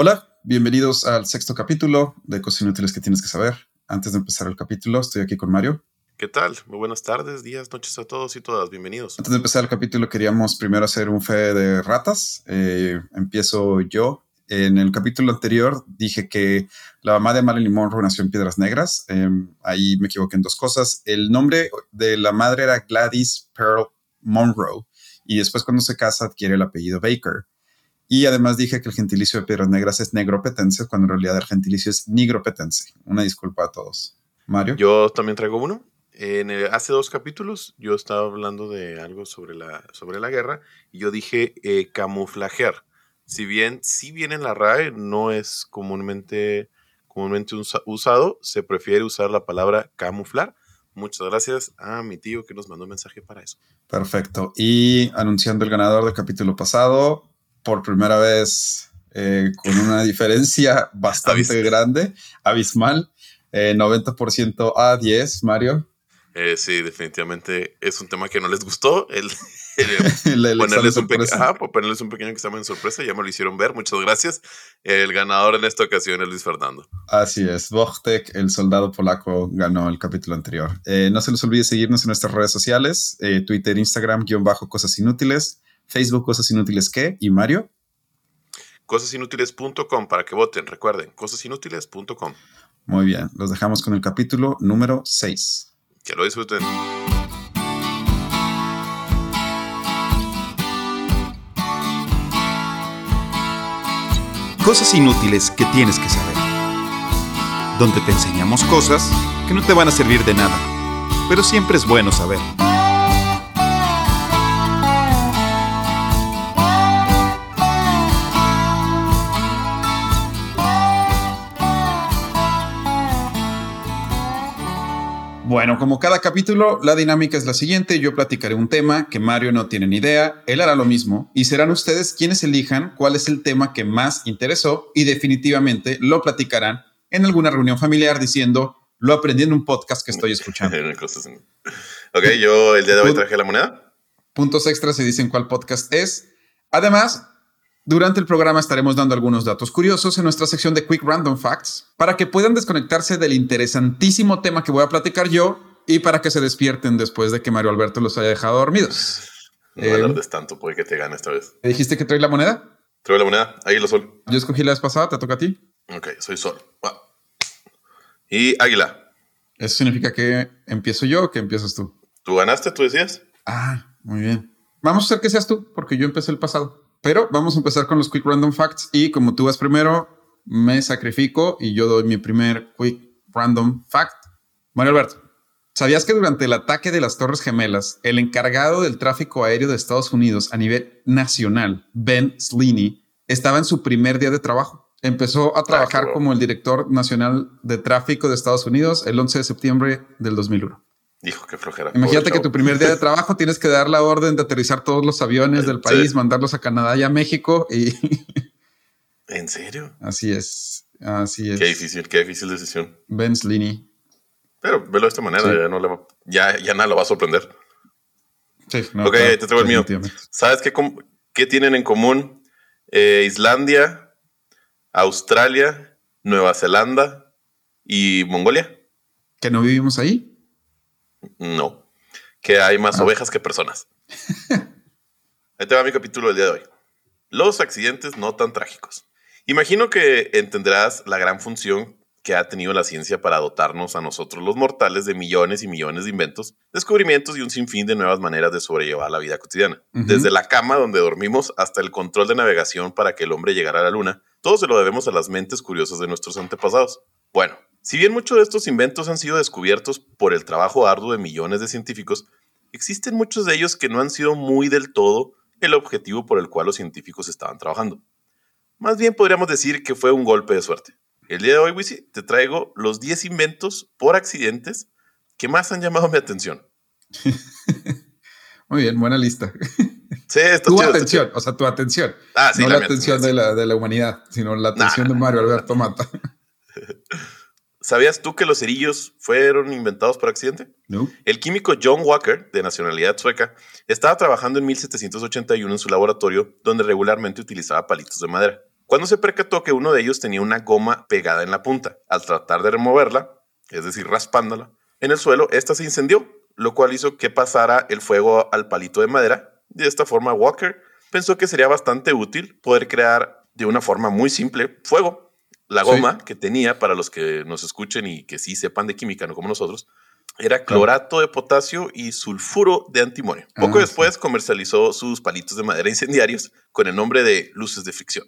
Hola, bienvenidos al sexto capítulo de Cosas Inútiles que tienes que saber. Antes de empezar el capítulo, estoy aquí con Mario. ¿Qué tal? Muy buenas tardes, días, noches a todos y todas. Bienvenidos. Antes de empezar el capítulo, queríamos primero hacer un fe de ratas. Eh, empiezo yo. En el capítulo anterior dije que la mamá de Marilyn Monroe nació en Piedras Negras. Em, ahí me equivoqué en dos cosas. El nombre de la madre era Gladys Pearl Monroe y después cuando se casa adquiere el apellido Baker. Y además dije que el gentilicio de Piedras Negras es negropetense, cuando en realidad el gentilicio es nigropetense. Una disculpa a todos. Mario. Yo también traigo uno. En hace dos capítulos yo estaba hablando de algo sobre la, sobre la guerra y yo dije eh, camuflajear. Si bien, si bien en la RAE no es comúnmente, comúnmente usado, se prefiere usar la palabra camuflar. Muchas gracias a mi tío que nos mandó un mensaje para eso. Perfecto. Y anunciando el ganador del capítulo pasado, por primera vez eh, con una diferencia bastante grande, abismal, 90% eh, a 10, Mario. Eh, sí, definitivamente es un tema que no les gustó. El, ponerles, un ponerles, un pequeño examen de sorpresa, ya me lo hicieron ver, muchas gracias. El ganador en esta ocasión es Luis Fernando. Así es, Bochtek, el soldado polaco, ganó el capítulo anterior. no se les olvide seguirnos en nuestras redes sociales, Twitter, Instagram, guion bajo, cosas inútiles. Facebook Cosas Inútiles ¿qué? y Mario. Cosasinútiles.com para que voten, recuerden, cosasinútiles.com. Muy bien, los dejamos con el capítulo número 6. Que lo disfruten. Cosas inútiles que tienes que saber. Donde te enseñamos cosas que no te van a servir de nada, pero siempre es bueno saber. Bueno, como cada capítulo, la dinámica es la siguiente. Yo platicaré un tema que Mario no tiene ni idea, él hará lo mismo y serán ustedes quienes elijan cuál es el tema que más interesó y definitivamente lo platicarán en alguna reunión familiar diciendo, lo aprendí en un podcast que estoy escuchando. ok, yo el día de hoy traje la moneda. Puntos extras se dicen cuál podcast es. Además, durante el programa estaremos dando algunos datos curiosos en nuestra sección de Quick Random Facts para que puedan desconectarse del interesantísimo tema que voy a platicar yo y para que se despierten después de que Mario Alberto los haya dejado dormidos. No eh, tanto, puede que te gane esta vez. ¿Me dijiste que trae la moneda? Trae la moneda, lo sol. Yo escogí la vez pasada, ¿te toca a ti? Ok, soy sol. Y águila. ¿Eso significa que empiezo yo o que empiezas tú? ¿Tú ganaste, tú decías? Ah, muy bien. Vamos a hacer que seas tú, porque yo empecé el pasado. Pero vamos a empezar con los Quick Random Facts y como tú vas primero, me sacrifico y yo doy mi primer Quick Random Fact. Mario Alberto, ¿sabías que durante el ataque de las Torres Gemelas, el encargado del tráfico aéreo de Estados Unidos a nivel nacional, Ben Slaney, estaba en su primer día de trabajo? Empezó a trabajar como el director nacional de tráfico de Estados Unidos el 11 de septiembre del 2001. Dijo que flojera. Imagínate que tu primer día de trabajo tienes que dar la orden de aterrizar todos los aviones del país, mandarlos a Canadá y a México y. ¿En serio? Así es. Así es. Qué difícil, qué difícil decisión. Ben Slaney. Pero velo de esta manera, ya, no le va, ya, ya, nada lo va a sorprender. Sí, no, ok, te traigo el mío. ¿Sabes qué, qué tienen en común eh, Islandia, Australia, Nueva Zelanda y Mongolia? ¿Que no vivimos ahí? No, que hay más ah. ovejas que personas. Ahí te va mi capítulo del día de hoy. Los accidentes no tan trágicos. Imagino que entenderás la gran función que ha tenido la ciencia para dotarnos a nosotros los mortales de millones y millones de inventos, descubrimientos y un sinfín de nuevas maneras de sobrellevar la vida cotidiana. Desde la cama donde dormimos hasta el control de navegación para que el hombre llegara a la luna, todo se lo debemos a las mentes curiosas de nuestros antepasados. Bueno, si bien muchos de estos inventos han sido descubiertos por el trabajo arduo de millones de científicos, existen muchos de ellos que no han sido muy del todo el objetivo por el cual los científicos estaban trabajando. Más bien podríamos decir que fue un golpe de suerte. El día de hoy, Wisi, te traigo los 10 inventos por accidentes que más han llamado mi atención. Muy bien, buena lista. Sí, tu atención, o sea, tu atención. Ah, sí, no la, atención de la, de la, humanidad, sino la atención de Mario Alberto Mata. ¿Sabías tú que los cerillos fueron inventados por accidente? No. El químico John Walker, de nacionalidad sueca, estaba trabajando en 1781 en su laboratorio, donde regularmente utilizaba palitos de madera. cuando se percató que uno de ellos tenía una goma pegada en la punta. Al tratar de removerla, es decir, raspándola, en el suelo, esta se incendió, lo cual hizo que pasara el fuego al palito de madera. De esta forma, Walker pensó que sería bastante útil poder crear de una forma muy simple fuego. La goma que tenía, para los que nos escuchen y que sí sepan de química, no como nosotros, era clorato de potasio y sulfuro de antimonio. Ah, Poco después comercializó sus palitos de madera incendiarios con el nombre de luces de fricción.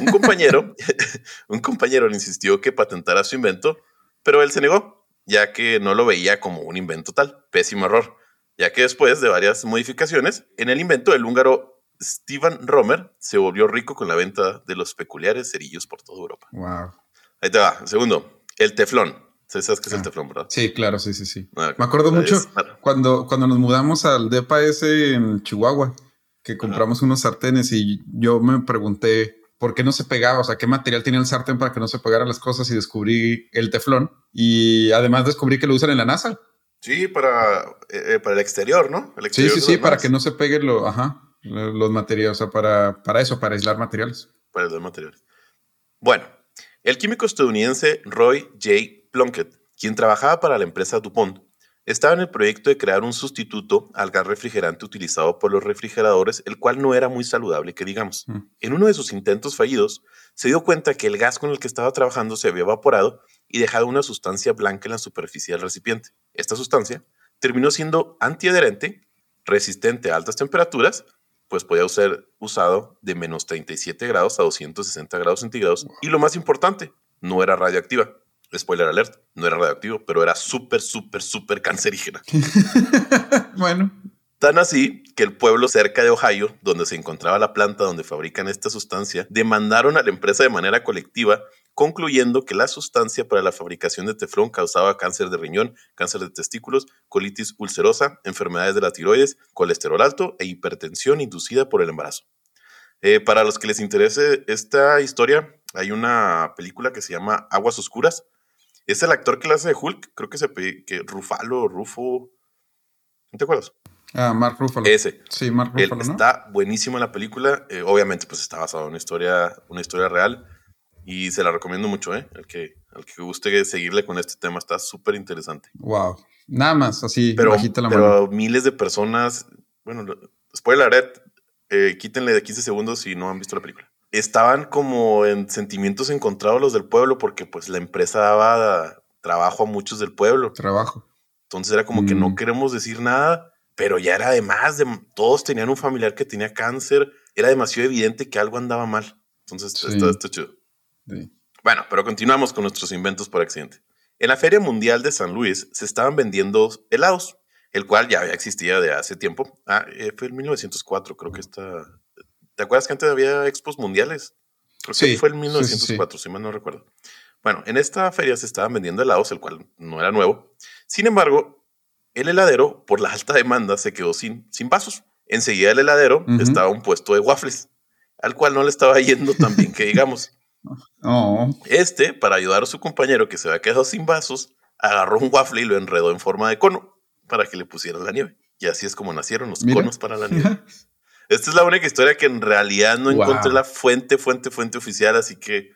Un compañero, un compañero le insistió que patentara su invento, pero él se negó, ya que no lo veía como un invento tal. Pésimo error, ya que después de varias modificaciones en el invento, el húngaro Steven Romer se volvió rico con la venta de los peculiares cerillos por toda Europa. Wow. Ahí te va. Segundo, el teflón. ¿Sabes qué es el ah. teflón, verdad? Sí, claro, sí, sí, sí. Ah, Me acuerdo mucho cuando, cuando nos mudamos al depa ese en Chihuahua, que compramos unos sartenes y yo me pregunté por qué no se pegaba, o sea, qué material tenía el sartén para que no se pegaran las cosas y descubrí el teflón. Y además descubrí que lo usan en la NASA. Sí, para, eh, eh, para el exterior, ¿no? sí, sí, sí, para que no se peguen lo, ajá, los materiales, o sea, para, para eso, para aislar materiales. Para aislar materiales. Bueno, el químico estadounidense Roy J. Plunkett, quien trabajaba para la empresa DuPont, estaba en el proyecto de crear un sustituto al gas refrigerante utilizado por los refrigeradores, el cual no era muy saludable, que digamos. Mm. En uno de sus intentos fallidos, se dio cuenta que el gas con el que estaba trabajando se había evaporado y dejado una sustancia blanca en la superficie del recipiente. Esta sustancia terminó siendo antiadherente, resistente a altas temperaturas, pues podía ser usado de menos 37 grados a 260 grados centígrados, y lo más importante, no era radioactiva spoiler alert, no era radioactivo, pero era súper, súper, súper cancerígena. bueno. Tan así que el pueblo cerca de Ohio, donde se encontraba la planta donde fabrican esta sustancia, demandaron a la empresa de manera colectiva, concluyendo que la sustancia para la fabricación de teflón causaba cáncer de riñón, cáncer de testículos, colitis ulcerosa, enfermedades de la tiroides, colesterol alto e hipertensión inducida por el embarazo. Eh, para los que les interese esta historia, hay una película que se llama Aguas Oscuras, es el actor que le hace de Hulk, creo que se que Rufalo, Rufo. ¿No te acuerdas? Ah, Mark Ruffalo. Ese. Sí, Mark Ruffalo, ¿no? Está buenísimo en la película. Eh, obviamente, pues está basado en una historia, una historia real. Y se la recomiendo mucho, ¿eh? Al que, al que guste seguirle con este tema, está súper interesante. Wow. Nada más, así, pero, bajita la Pero miles de personas, bueno, después de la red, eh, quítenle de 15 segundos si no han visto la película estaban como en sentimientos encontrados los del pueblo porque pues la empresa daba trabajo a muchos del pueblo. Trabajo. Entonces era como que no mm. queremos decir nada, pero ya era además de todos tenían un familiar que tenía cáncer, era demasiado evidente que algo andaba mal. Entonces esto, esto chido. Bueno, pero continuamos con nuestros inventos por accidente. En la Feria Mundial de San Luis se estaban vendiendo helados, el cual ya había existido de hace tiempo. Ah, eh, fue en 1904, creo que está, ¿Te acuerdas que antes había expos mundiales? Creo que fue en 1904, si mal no recuerdo. Bueno, en esta feria se estaban vendiendo helados, el cual no era nuevo. Sin embargo, el heladero, por la alta demanda, se quedó sin, sin vasos. Enseguida del heladero estaba un puesto de waffles, al cual no le estaba yendo tan bien que digamos. Este, para ayudar a su compañero que se había quedado sin vasos, agarró un waffle y lo enredó en forma de cono para que le pusieran la nieve. Y así es como nacieron los conos para la nieve. Esta es la única historia que en realidad no encontré la fuente, fuente, fuente oficial, así que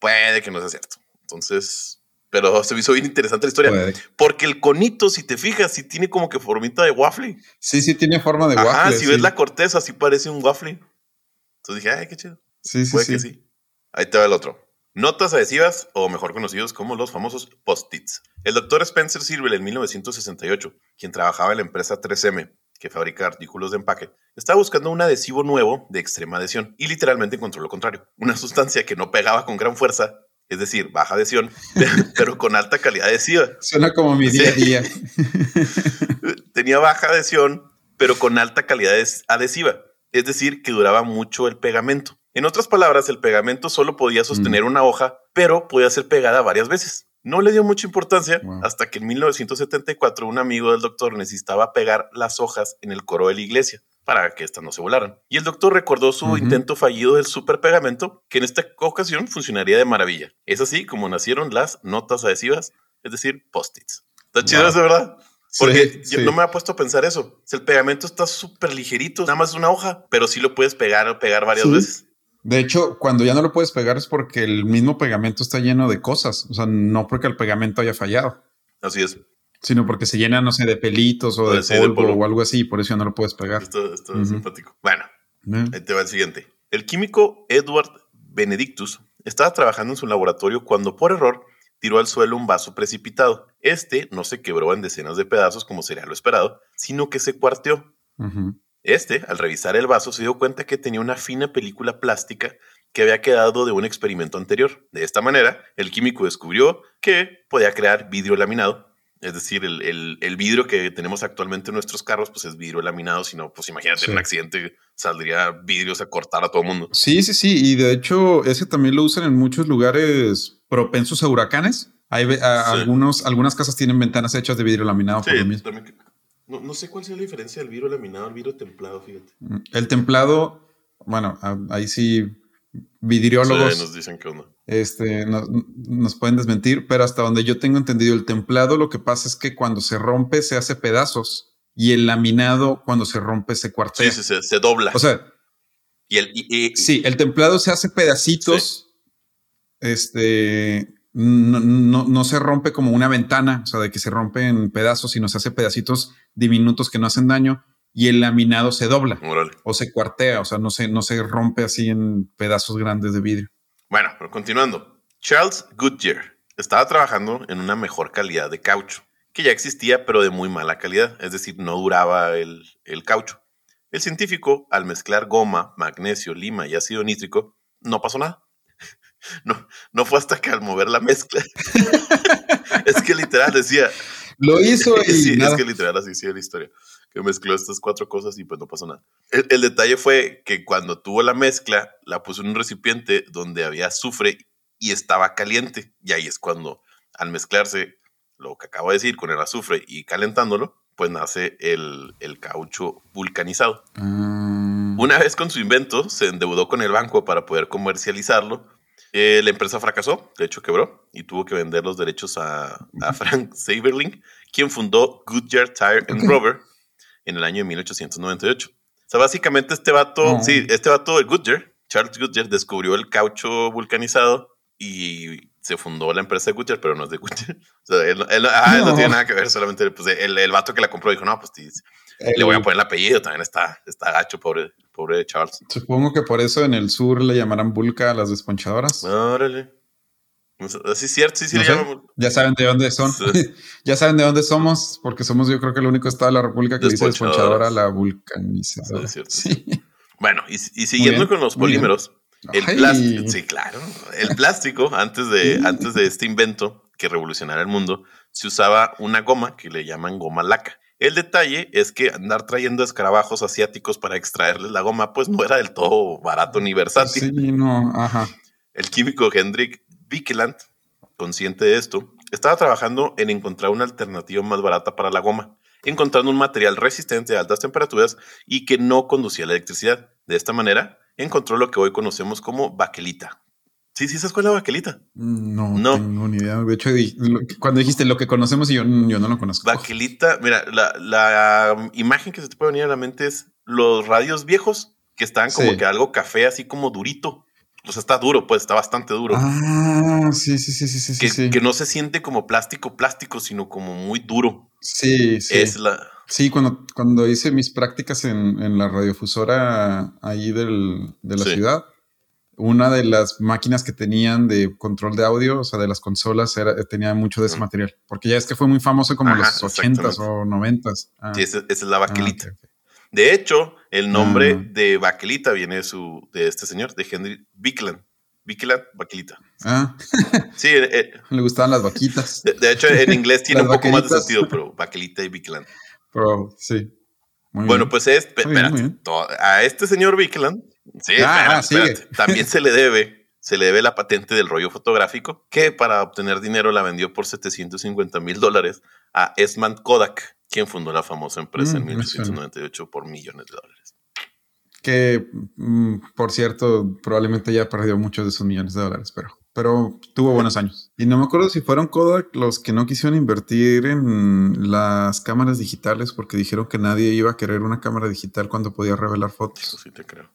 puede que no sea cierto. Entonces, pero se me hizo bien interesante la historia. Porque el conito, si te fijas, sí tiene como que formita de waffle. Sí, sí tiene forma de waffle. Ah, si ves la corteza, sí parece un waffle. Entonces dije, ay, qué chido. Sí, sí, sí. sí. Ahí te va el otro. Notas adhesivas, o mejor conocidos como los famosos post-its. El doctor Spencer Sirvel en 1968, quien trabajaba en la empresa 3M, que fabrica artículos de empaque, estaba buscando un adhesivo nuevo de extrema adhesión y literalmente encontró lo contrario. Una sustancia que no pegaba con gran fuerza, es decir, baja adhesión, pero con alta calidad adhesiva. Suena como mi día a día. Tenía baja adhesión, pero con alta calidad adhesiva, es decir, que duraba mucho el pegamento. En otras palabras, el pegamento solo podía sostener mm. una hoja, pero podía ser pegada varias veces. No le dio mucha importancia hasta que en 1974 un amigo del doctor necesitaba pegar las hojas en el coro de la iglesia para que éstas no se volaran. Y el doctor recordó su intento fallido del superpegamento, que en esta ocasión funcionaría de maravilla. Es así como nacieron las notas adhesivas, es decir, post-its. Está chido eso, ¿verdad? Porque yo no me ha puesto a pensar eso. el pegamento está súper ligerito, nada más una hoja, pero sí lo puedes pegar o pegar varias veces. De hecho, cuando ya no lo puedes pegar es porque el mismo pegamento está lleno de cosas. O sea, no porque el pegamento haya fallado. Así es. Sino porque se llena, no sé, de pelitos o de, polvo, o algo así, por eso ya no lo puedes pegar. Esto, esto es simpático. Bueno, ahí te va el siguiente. El químico Edward Benedictus estaba trabajando en su laboratorio cuando por error tiró al suelo un vaso precipitado. Este no se quebró en decenas de pedazos como sería lo esperado, sino que se cuarteó. Este, al revisar el vaso, se dio cuenta que tenía una fina película plástica que había quedado de un experimento anterior. De esta manera, el químico descubrió que podía crear vidrio laminado. Es decir, el, vidrio que tenemos actualmente en nuestros carros, pues es vidrio laminado, si no, pues imagínate, en un accidente saldría vidrios a cortar a todo el mundo. Sí, sí, sí, y de hecho ese también lo usan en muchos lugares propensos a huracanes. Hay algunos, algunas casas tienen ventanas hechas de vidrio laminado. por lo mismo. No, sé cuál sea la diferencia del vidrio laminado al vidrio templado, fíjate. Mm, el templado, bueno, ahí sí, vidriólogos. nos dicen que no. Este, nos pueden desmentir, pero hasta donde yo tengo entendido, el templado lo que pasa es que cuando se rompe se hace pedazos y el laminado cuando se rompe se cuartea. Sí, sí, se, dobla. O sea, y el, sí, el templado se hace pedacitos. Este, no, no, se rompe como una ventana, o sea, de que se rompe en pedazos, sino se hace pedacitos diminutos que no hacen daño y el laminado se dobla o se cuartea, o sea, no se, no se rompe así en pedazos grandes de vidrio. Bueno, pero continuando. Charles Goodyear estaba trabajando en una mejor calidad de caucho, que ya existía, pero de muy mala calidad, es decir, no duraba el, el caucho. El científico, al mezclar goma, magnesio, lima y ácido nítrico, no pasó nada. No, no fue hasta que al mover la mezcla. es que literal decía. Lo hizo y. sí, es que literal así sigue la historia. Que mezcló estas cuatro cosas y pues no pasó nada. El, detalle fue que cuando tuvo la mezcla, la puso en un recipiente donde había azufre y estaba caliente. Y ahí es cuando, al mezclarse lo que acabo de decir con el azufre y calentándolo, pues nace el, el caucho vulcanizado. Ah. Una vez con su invento, se endeudó con el banco para poder comercializarlo eh, la empresa fracasó, de hecho quebró, y tuvo que vender los derechos a, Frank Saberling, quien fundó Goodyear Tire and Rubber en el año de 1898. O sea, básicamente este vato, sí, este vato de Goodyear, Charles Goodyear, descubrió el caucho vulcanizado y se fundó la empresa de Goodyear, pero no es de Goodyear. O sea, él, ah, no. tiene nada que ver, solamente pues, el, el vato que la compró dijo, no, pues le voy a poner el apellido, también está, está gacho, pobre, pobre Charles. Supongo que por eso en el sur le llamarán Vulca a las desponchadoras. Órale. Así es cierto, sí, sí le llaman. Ya saben de dónde son. ya saben de dónde somos, porque somos yo creo que el único estado de la República que dice desponchadora la vulcanizadora. Sí, Bueno, y, siguiendo con los polímeros, el plástico, sí, claro, el plástico antes de, antes de este invento que revolucionara el mundo, se usaba una goma que le llaman goma laca. El detalle es que andar trayendo escarabajos asiáticos para extraerles la goma, pues no era del todo barato ni versátil. Sí, no, ajá. El químico Hendrik Bikeland, consciente de esto, estaba trabajando en encontrar una alternativa más barata para la goma, encontrando un material resistente a altas temperaturas y que no conducía la electricidad. De esta manera, encontró lo que hoy conocemos como baquelita, Sí, sí, ¿sabes cuál es la baquelita? No, no tengo ni idea. De hecho, cuando dijiste lo que conocemos y yo, yo no lo conozco. Baquelita, mira, la, imagen que se te puede venir a la mente es los radios viejos que están como que algo café, así como durito. O sea, está duro, pues está bastante duro. Ah, sí, sí, sí, sí, sí. Que, sí. que no se siente como plástico, plástico, sino como muy duro. Sí, sí. Es la. Sí, cuando, cuando hice mis prácticas en, en la radiofusora ahí del, de la ciudad, una de las máquinas que tenían de control de audio, o sea, de las consolas, era, tenía mucho de ese material. Porque ya es que fue muy famoso como los 80s o 90s. Ah. Sí, esa, es la baquelita. Ah, de hecho, el nombre ah. de baquelita viene de, su, de este señor, de Henry Bickeland. Bickeland, baquelita. Ah. Sí. Eh, eh. Le gustaban las vaquitas. De, hecho, en inglés tiene un poco más de sentido, pero baquelita y Bickeland. Pero, sí. bueno, pues es, espérate, a este señor Bickeland Sí, ah, también se le debe, se le debe la patente del rollo fotográfico, que para obtener dinero la vendió por 750 mil dólares a Esmond Kodak, quien fundó la famosa empresa en 1998 mm, por millones de dólares. Que, mm, por cierto, probablemente ya perdió muchos de esos millones de dólares, pero, pero tuvo buenos años. Y no me acuerdo si fueron Kodak los que no quisieron invertir en las cámaras digitales porque dijeron que nadie iba a querer una cámara digital cuando podía revelar fotos. Eso sí te creo.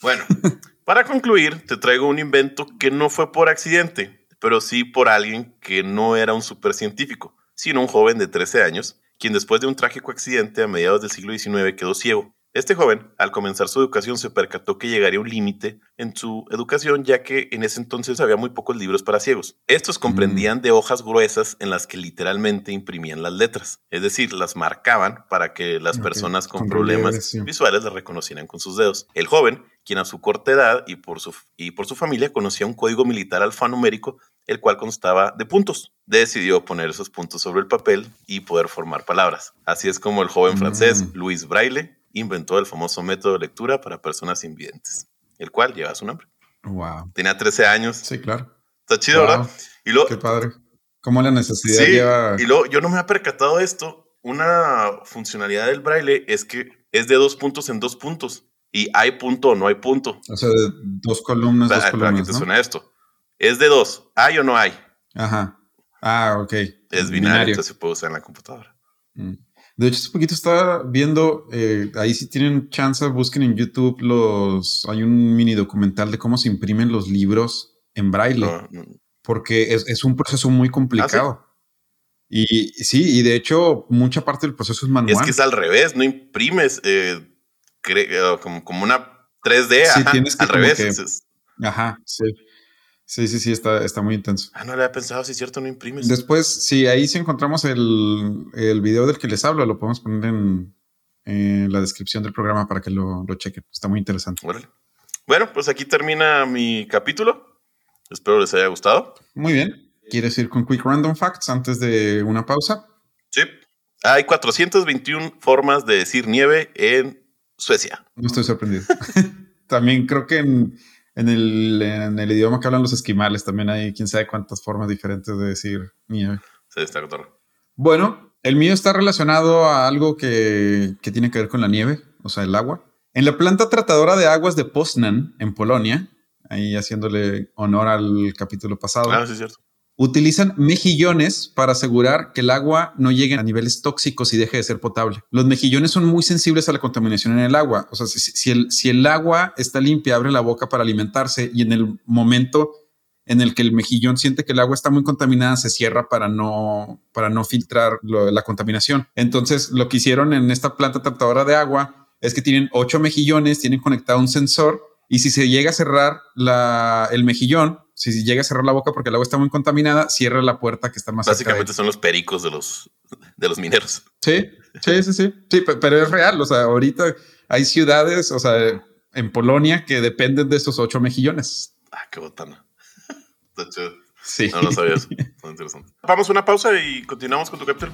Bueno, para concluir, te traigo un invento que no fue por accidente, pero sí por alguien que no era un supercientífico, sino un joven de 13 años, quien después de un trágico accidente a mediados del siglo XIX quedó ciego este joven, al comenzar su educación, se percató que llegaría un límite en su educación, ya que en ese entonces había muy pocos libros para ciegos. Estos comprendían de hojas gruesas en las que literalmente imprimían las letras, es decir, las marcaban para que las personas con, problemas visuales las reconocieran con sus dedos. El joven, quien a su corta edad y por su, y por su familia conocía un código militar alfanumérico, el cual constaba de puntos, decidió poner esos puntos sobre el papel y poder formar palabras. Así es como el joven francés mm. Louis Braille inventó el famoso método de lectura para personas invidentes, el cual lleva su nombre. Wow. Tenía 13 años. Sí, claro. Está chido, ¿verdad? Y lo, Qué padre. ¿Cómo la necesidad lleva? Y luego yo no me he percatado de esto. Una funcionalidad del braille es que es de dos puntos en dos puntos. Y hay punto o no hay punto. O sea, de dos columnas, dos columnas. Para que te suena esto. Es de dos. ¿Hay o no hay? Ajá. Ah, ok. Es binario, entonces se puede usar en la computadora. Mm. De hecho, hace poquito estaba viendo, eh, ahí si tienen chance, busquen en YouTube los, hay un mini documental de cómo se imprimen los libros en braille, porque es, un proceso muy complicado. ¿Ah, y sí, y de hecho, mucha parte del proceso es manual. Es que es al revés, no imprimes eh, eh, como, una 3D, sí, tienes al revés. ajá, sí. Sí, sí, sí, está, está muy intenso. Ah, no le había pensado, si es cierto, no imprimes. Después, sí, ahí sí encontramos el, el video del que les hablo, lo podemos poner en, la descripción del programa para que lo, lo chequen. Está muy interesante. Bueno, pues aquí termina mi capítulo. Espero les haya gustado. Muy bien. ¿Quieres ir con Quick Random Facts antes de una pausa? Sí. Hay 421 formas de decir nieve en Suecia. No estoy sorprendido. También creo que en en el, en el idioma que hablan los esquimales también hay quién sabe cuántas formas diferentes de decir nieve. Sí, está cotorro. Bueno, el mío está relacionado a algo que, que, tiene que ver con la nieve, o sea, el agua. En la planta tratadora de aguas de Poznan, en Polonia, ahí haciéndole honor al capítulo pasado. Claro, ah, sí, es cierto utilizan mejillones para asegurar que el agua no llegue a niveles tóxicos y deje de ser potable. Los mejillones son muy sensibles a la contaminación en el agua. O sea, si, el, agua está limpia, abre la boca para alimentarse y en el momento en el que el mejillón siente que el agua está muy contaminada, se cierra para no, para no filtrar la contaminación. Entonces, lo que hicieron en esta planta tratadora de agua es que tienen ocho mejillones, tienen conectado un sensor y si se llega a cerrar el mejillón, si llega a cerrar la boca porque el agua está muy contaminada, cierra la puerta que está más Básicamente son los pericos de los, de los mineros. Sí, sí, sí, sí. Sí, pero es real. O sea, ahorita hay ciudades, o sea, en Polonia que dependen de esos ocho mejillones. Ah, qué botana. Sí. No lo sabía eso. interesante. Vamos a una pausa y continuamos con tu capítulo.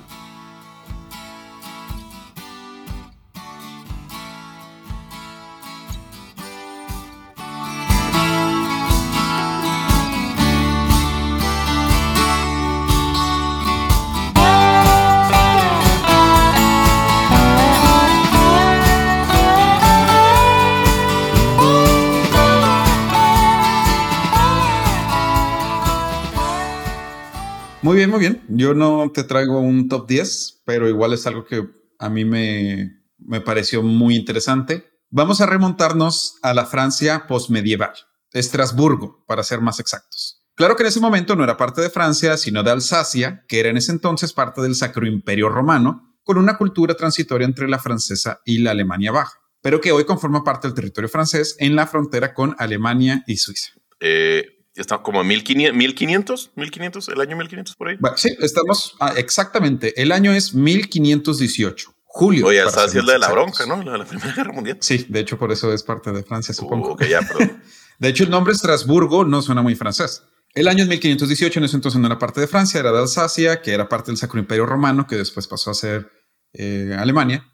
Bien, muy bien. Yo no te traigo un top 10, pero igual es algo que a mí me, me pareció muy interesante. Vamos a remontarnos a la Francia postmedieval, Estrasburgo, para ser más exactos. Claro que en ese momento no era parte de Francia, sino de Alsacia, que era en ese entonces parte del Sacro Imperio Romano, con una cultura transitoria entre la francesa y la Alemania Baja, pero que hoy conforma parte del territorio francés en la frontera con Alemania y Suiza. Eh, Está como 1500, 1500, 1500, el año 1500 por ahí. sí, estamos ah, exactamente. El año es 1518. Julio. Oye, está haciendo de la bronca, ¿no? La de la Primera Guerra Mundial. Sí, de hecho, por eso es parte de Francia, supongo. Uh, ya, de hecho, el nombre Estrasburgo no suena muy francés. El año es 1518, en ese entonces no era parte de Francia, era de Alsacia, que era parte del Sacro Imperio Romano, que después pasó a ser eh, Alemania.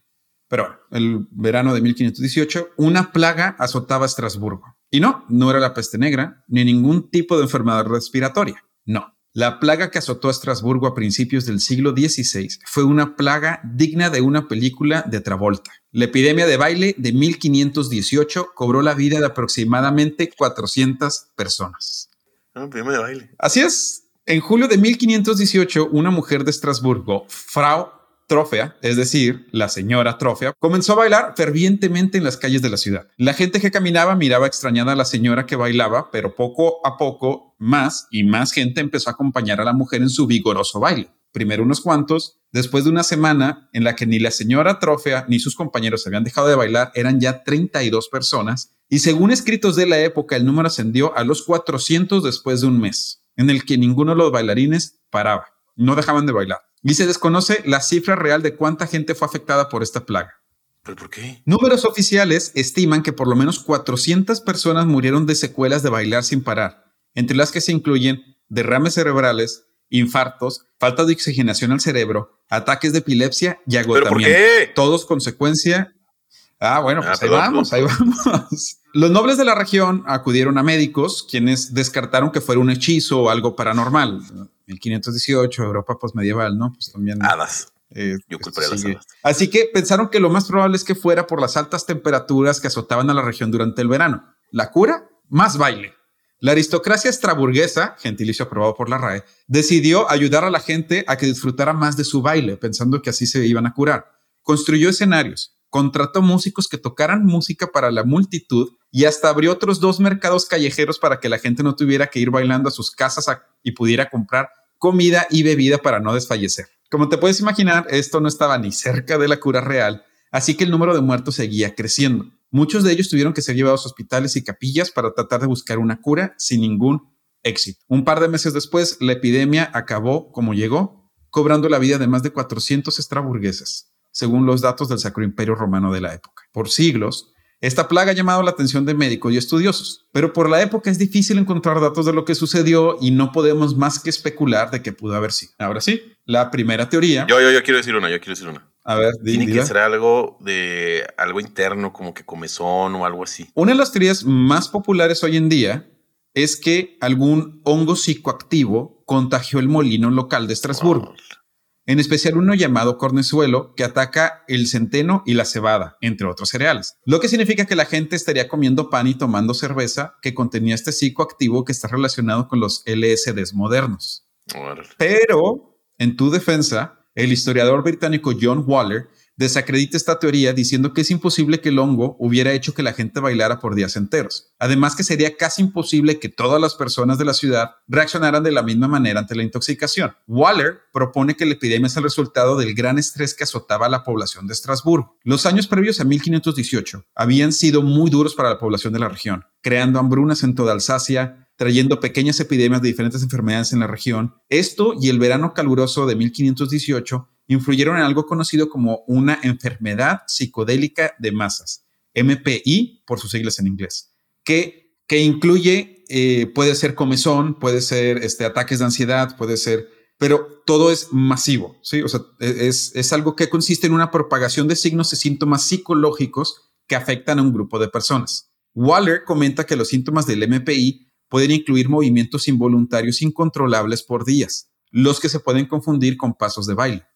Pero el verano de 1518, una plaga azotaba Estrasburgo. Y no, no era la peste negra ni ningún tipo de enfermedad respiratoria. No. La plaga que azotó a Estrasburgo a principios del siglo XVI fue una plaga digna de una película de Travolta. La epidemia de baile de 1518 cobró la vida de aproximadamente 400 personas. Ah, epidemia de baile. Así es. En julio de 1518, una mujer de Estrasburgo, Frau Trofea, es decir, la señora Trofea, comenzó a bailar fervientemente en las calles de la ciudad. La gente que caminaba miraba extrañada a la señora que bailaba, pero poco a poco más y más gente empezó a acompañar a la mujer en su vigoroso baile. Primero unos cuantos, después de una semana en la que ni la señora Trofea ni sus compañeros habían dejado de bailar, eran ya 32 personas, y según escritos de la época, el número ascendió a los 400 después de un mes, en el que ninguno de los bailarines paraba, no dejaban de bailar y se desconoce la cifra real de cuánta gente fue afectada por esta plaga. ¿Pero por qué? Números oficiales estiman que por lo menos 400 personas murieron de secuelas de bailar sin parar, entre las que se incluyen derrames cerebrales, infartos, falta de oxigenación al cerebro, ataques de epilepsia y agotamiento. ¿Pero por qué? Todos consecuencia. Ah, bueno, pues Ah, ahí vamos, ahí vamos. Los nobles de la región acudieron a médicos, quienes descartaron que fuera un hechizo o algo paranormal. 1518, Europa posmedieval, ¿no? Pues también. Hadas. eh, Yo a las hadas. Así que pensaron que lo más probable es que fuera por las altas temperaturas que azotaban a la región durante el verano. La cura, más baile. La aristocracia estraburguesa, gentilicio aprobado por la RAE, decidió ayudar a la gente a que disfrutara más de su baile, pensando que así se iban a curar. Construyó escenarios, contrató músicos que tocaran música para la multitud y hasta abrió otros dos mercados callejeros para que la gente no tuviera que ir bailando a sus casas y pudiera comprar comida y bebida para no desfallecer. Como te puedes imaginar, esto no estaba ni cerca de la cura real, así que el número de muertos seguía creciendo. Muchos de ellos tuvieron que ser llevados a hospitales y capillas para tratar de buscar una cura sin ningún éxito. Un par de meses después, la epidemia acabó como llegó, cobrando la vida de más de 400 estraburgueses, según los datos del Sacro Imperio Romano de la época. Por siglos, esta plaga ha llamado la atención de médicos y estudiosos, pero por la época es difícil encontrar datos de lo que sucedió y no podemos más que especular de qué pudo haber sido. Ahora sí, la primera teoría. Yo, yo, yo quiero decir una, yo quiero decir una. a ver, Tiene que ser algo de algo interno, como que comezón o algo así. Una de las teorías más populares hoy en día es que algún hongo psicoactivo contagió el molino local de Estrasburgo, en especial uno llamado cornezuelo que ataca el centeno y la cebada, entre otros cereales. Lo que significa que la gente estaría comiendo pan y tomando cerveza que contenía este psicoactivo que está relacionado con los LSDs modernos. Pero, en tu defensa, el historiador británico John Waller desacredita esta teoría diciendo que es imposible que el hongo hubiera hecho que la gente bailara por días enteros. Además que sería casi imposible que todas las personas de la ciudad reaccionaran de la misma manera ante la intoxicación. Waller propone que la epidemia es el resultado del gran estrés que azotaba a la población de Estrasburgo. Los años previos a 1518 habían sido muy duros para la población de la región, creando hambrunas en toda Alsacia, trayendo pequeñas epidemias de diferentes enfermedades en la región. Esto y el verano caluroso de 1518 influyeron en algo conocido como una enfermedad psicodélica de masas, MPI por sus siglas en inglés, que, que incluye, eh, puede ser comezón, puede ser este, ataques de ansiedad, puede ser, pero todo es masivo, ¿sí? O sea, es, es algo que consiste en una propagación de signos y síntomas psicológicos que afectan a un grupo de personas. Waller comenta que los síntomas del MPI pueden incluir movimientos involuntarios incontrolables por días, los que se pueden confundir con pasos de baile.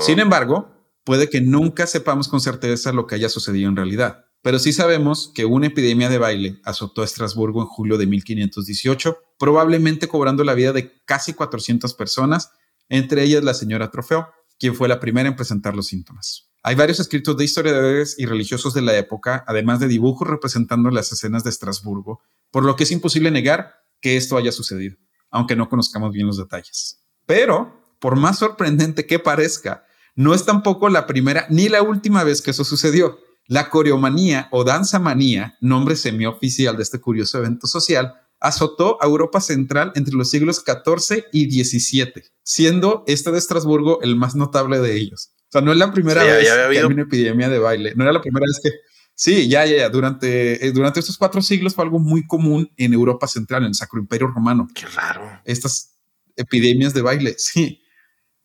Sin embargo, puede que nunca sepamos con certeza lo que haya sucedido en realidad, pero sí sabemos que una epidemia de baile azotó a Estrasburgo en julio de 1518, probablemente cobrando la vida de casi 400 personas, entre ellas la señora Trofeo, quien fue la primera en presentar los síntomas. Hay varios escritos de historiadores y religiosos de la época, además de dibujos representando las escenas de Estrasburgo, por lo que es imposible negar que esto haya sucedido, aunque no conozcamos bien los detalles. Pero, por más sorprendente que parezca, no es tampoco la primera ni la última vez que eso sucedió. La coreomanía o danza manía, nombre semioficial de este curioso evento social, azotó a Europa Central entre los siglos XIV y XVII, siendo este de Estrasburgo el más notable de ellos. O sea, no es la primera Sí, vez que hay una epidemia de baile, no era la primera vez que... Sí, ya, ya, ya. Durante, eh, durante estos cuatro siglos fue algo muy común en Europa Central, en el Sacro Imperio Romano Qué raro. estas epidemias de baile, sí.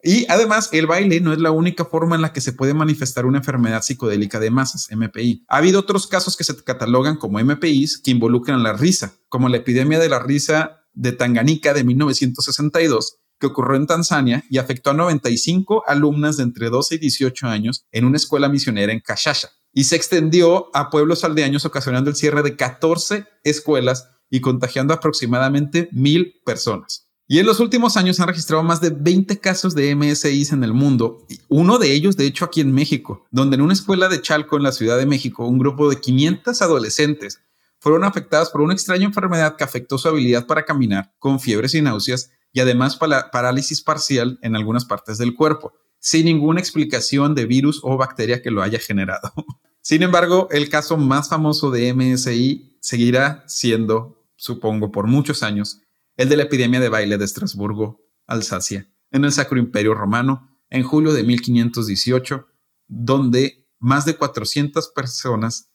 Y además, el baile no es la única forma en la que se puede manifestar una enfermedad psicodélica de masas, MPI. Ha habido otros casos que se catalogan como MPIs que involucran la risa, como la epidemia de la risa de Tanganica de 1962, que ocurrió en Tanzania y afectó a 95 alumnas de entre 12 y 18 años en una escuela misionera en Kashasha. Y se extendió a pueblos aldeanos ocasionando el cierre de 14 escuelas y contagiando aproximadamente mil personas. Y en los últimos años han registrado más de 20 casos de MSIs en el mundo, uno de ellos de hecho aquí en México, donde en una escuela de Chalco en la Ciudad de México, un grupo de 500 adolescentes fueron afectadas por una extraña enfermedad que afectó su habilidad para caminar, con fiebres y náuseas, y además parálisis parcial en algunas partes del cuerpo, sin ninguna explicación de virus o bacteria que lo haya generado. Sin embargo, el caso más famoso de MSI seguirá siendo, supongo, por muchos años, el de la epidemia de baile de Estrasburgo, Alsacia, en el Sacro Imperio Romano, en julio de 1518, donde más de 400 personas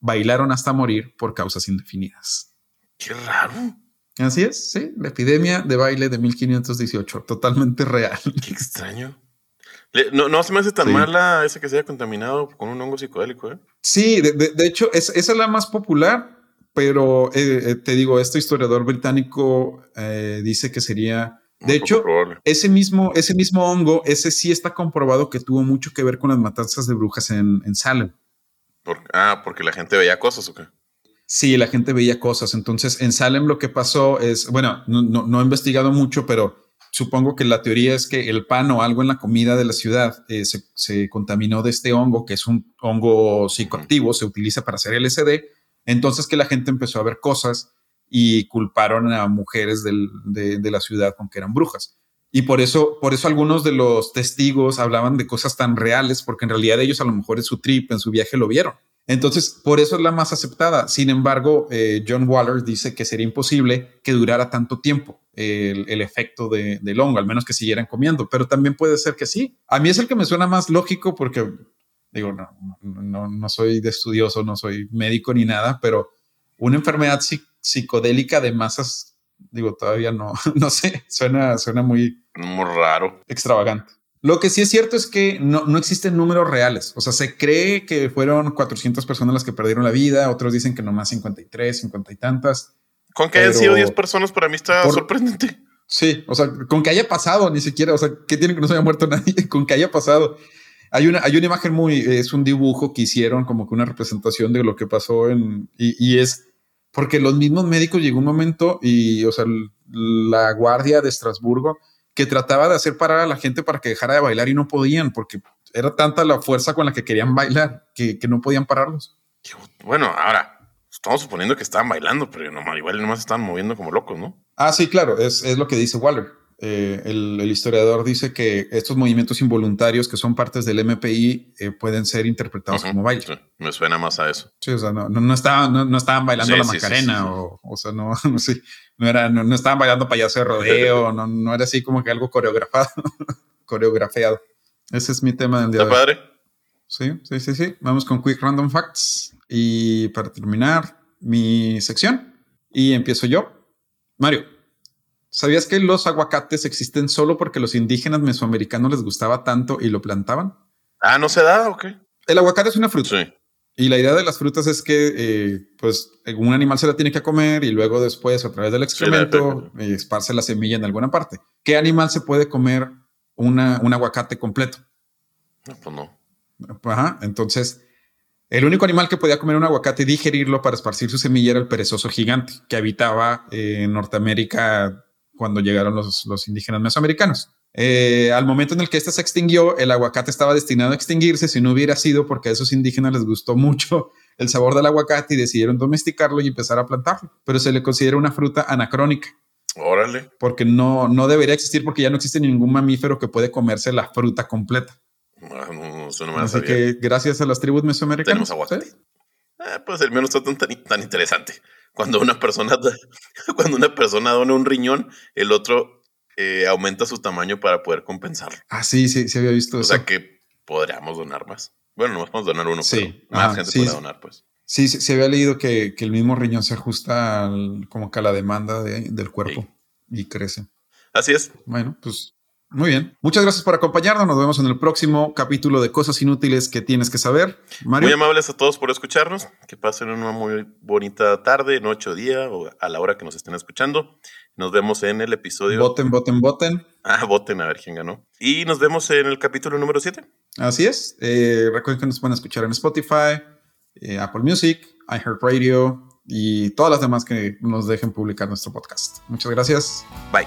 bailaron hasta morir por causas indefinidas. Qué raro. Así es, sí, la epidemia de baile de 1518, totalmente real. Qué extraño. No, no se me hace tan mala esa que se haya contaminado con un hongo psicodélico, ¿eh? Sí, de, hecho, esa es la más popular, pero eh, eh, te digo, este historiador británico eh, dice que sería. De hecho, ese mismo, ese mismo hongo, ese sí está comprobado que tuvo mucho que ver con las matanzas de brujas en, en Salem. ah, porque la gente veía cosas o qué? Sí, la gente veía cosas. Entonces, en Salem lo que pasó es, bueno, no, no, he investigado mucho, pero supongo que la teoría es que el pan o algo en la comida de la ciudad se, se, contaminó de este hongo, que es un hongo psicoactivo, se utiliza para hacer LSD entonces que la gente empezó a ver cosas y culparon a mujeres de, la ciudad con que eran brujas. Y por eso, por eso algunos de los testigos hablaban de cosas tan reales, porque en realidad ellos a lo mejor en su trip, en su viaje lo vieron. Entonces, por eso es la más aceptada. Sin embargo, eh, John Waller dice que sería imposible que durara tanto tiempo el, efecto de, del hongo, al menos que siguieran comiendo, pero también puede ser que sí. A mí es el que me suena más lógico porque digo, no, no, no soy de estudioso, no soy médico ni nada, pero una enfermedad psicodélica de masas, digo, todavía no, no sé, suena, suena muy, muy raro, extravagante. Lo que sí es cierto es que no, no existen números reales. O sea, se cree que fueron 400 personas las que perdieron la vida. Otros dicen que nomás 53, 50 y tantas. Con que hayan sido 10 personas para mí está sorprendente. Sí, o sea, con que haya pasado, ni siquiera, o sea, ¿qué tiene que no se haya muerto nadie? Con que haya pasado. Hay una, hay una imagen muy, es un dibujo que hicieron como que una representación de lo que pasó en, y, es porque los mismos médicos llegó un momento y, o sea, la guardia de Estrasburgo que trataba de hacer parar a la gente para que dejara de bailar y no podían porque era tanta la fuerza con la que querían bailar que, que no podían pararlos. Bueno, ahora estamos suponiendo que estaban bailando, pero no, igual nomás estaban moviendo como locos, ¿no? Ah, sí, claro, es, es lo que dice Waller. Eh, el, historiador dice que estos movimientos involuntarios que son partes del MPI eh, pueden ser interpretados como baile. me suena más a eso. Sí, o sea, no, no, estaban, no, estaban bailando la Macarena o, o sea, no, sí, no, era, no, estaban bailando payaso de rodeo, no, no era así como que algo coreografado, coreografiado. Ese es mi tema del día ¿Está padre? Sí, sí, sí, sí. Vamos con Quick Random Facts. Y para terminar mi sección, y empiezo yo. Mario, ¿Sabías que los aguacates existen solo porque los indígenas mesoamericanos les gustaba tanto y lo plantaban? Ah, ¿no se da o qué? El aguacate es una fruta. Sí. Y la idea de las frutas es que, eh, pues, un animal se la tiene que comer y luego después, a través del excremento, eh, esparce la semilla en alguna parte. ¿Qué animal se puede comer una, un aguacate completo? No, pues no. Ajá. Entonces, el único animal que podía comer un aguacate y digerirlo para esparcir su semilla era el perezoso gigante que habitaba en Norteamérica cuando llegaron los, los indígenas mesoamericanos. Eh, al momento en el que este se extinguió, el aguacate estaba destinado a extinguirse si no hubiera sido porque a esos indígenas les gustó mucho el sabor del aguacate y decidieron domesticarlo y empezar a plantarlo. Pero se le considera una fruta anacrónica. Órale. Porque no, no debería existir porque ya no existe ningún mamífero que puede comerse la fruta completa. No, Así que gracias a las tribus mesoamericanas. Tenemos aguacate. Ah, pues el menos está tan, tan interesante. Cuando una persona, cuando una persona dona un riñón, el otro eh, aumenta su tamaño para poder compensarlo. Ah, sí, sí, sí había visto eso. O sea que podríamos donar más. Bueno, no podemos donar uno, sí. pero más gente puede donar, pues. Sí, se había leído que, el mismo riñón se ajusta como que a la demanda del cuerpo y crece. Así es. Bueno, pues muy bien. Muchas gracias por acompañarnos. Nos vemos en el próximo capítulo de Cosas Inútiles que tienes que saber. Mario. Muy amables a todos por escucharnos. Que pasen una muy bonita tarde, noche o día o a la hora que nos estén escuchando. Nos vemos en el episodio. Voten, voten, voten. Ah, voten a ver quién ganó. Y nos vemos en el capítulo número 7. Así es. Eh, recuerden que nos pueden escuchar en Spotify, eh, Apple Music, iHeartRadio y todas las demás que nos dejen publicar nuestro podcast. Muchas gracias. Bye.